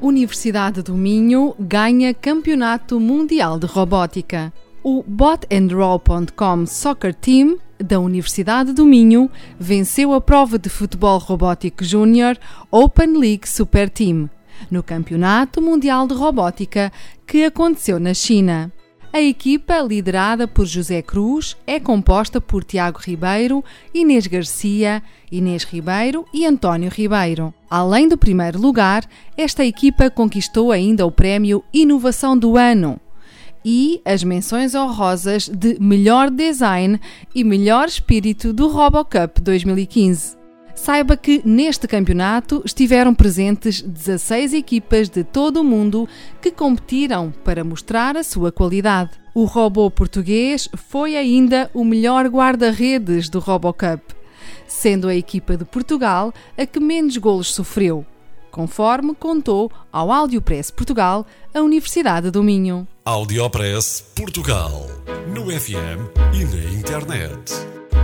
Universidade do Minho ganha Campeonato Mundial de Robótica. O botandroll.com Soccer Team da Universidade do Minho venceu a prova de futebol robótico júnior Open League Super Team no Campeonato Mundial de Robótica que aconteceu na China. A equipa, liderada por José Cruz, é composta por Tiago Ribeiro, Inês Garcia, Inês Ribeiro e António Ribeiro. Além do primeiro lugar, esta equipa conquistou ainda o prémio Inovação do Ano e as menções honrosas de Melhor Design e Melhor Espírito do RoboCup 2015. Saiba que neste campeonato estiveram presentes 16 equipas de todo o mundo que competiram para mostrar a sua qualidade. O robô português foi ainda o melhor guarda-redes do RoboCup, sendo a equipa de Portugal a que menos golos sofreu, conforme contou ao Audiopress Portugal a Universidade do Minho. Audiopress Portugal. No FM e na internet.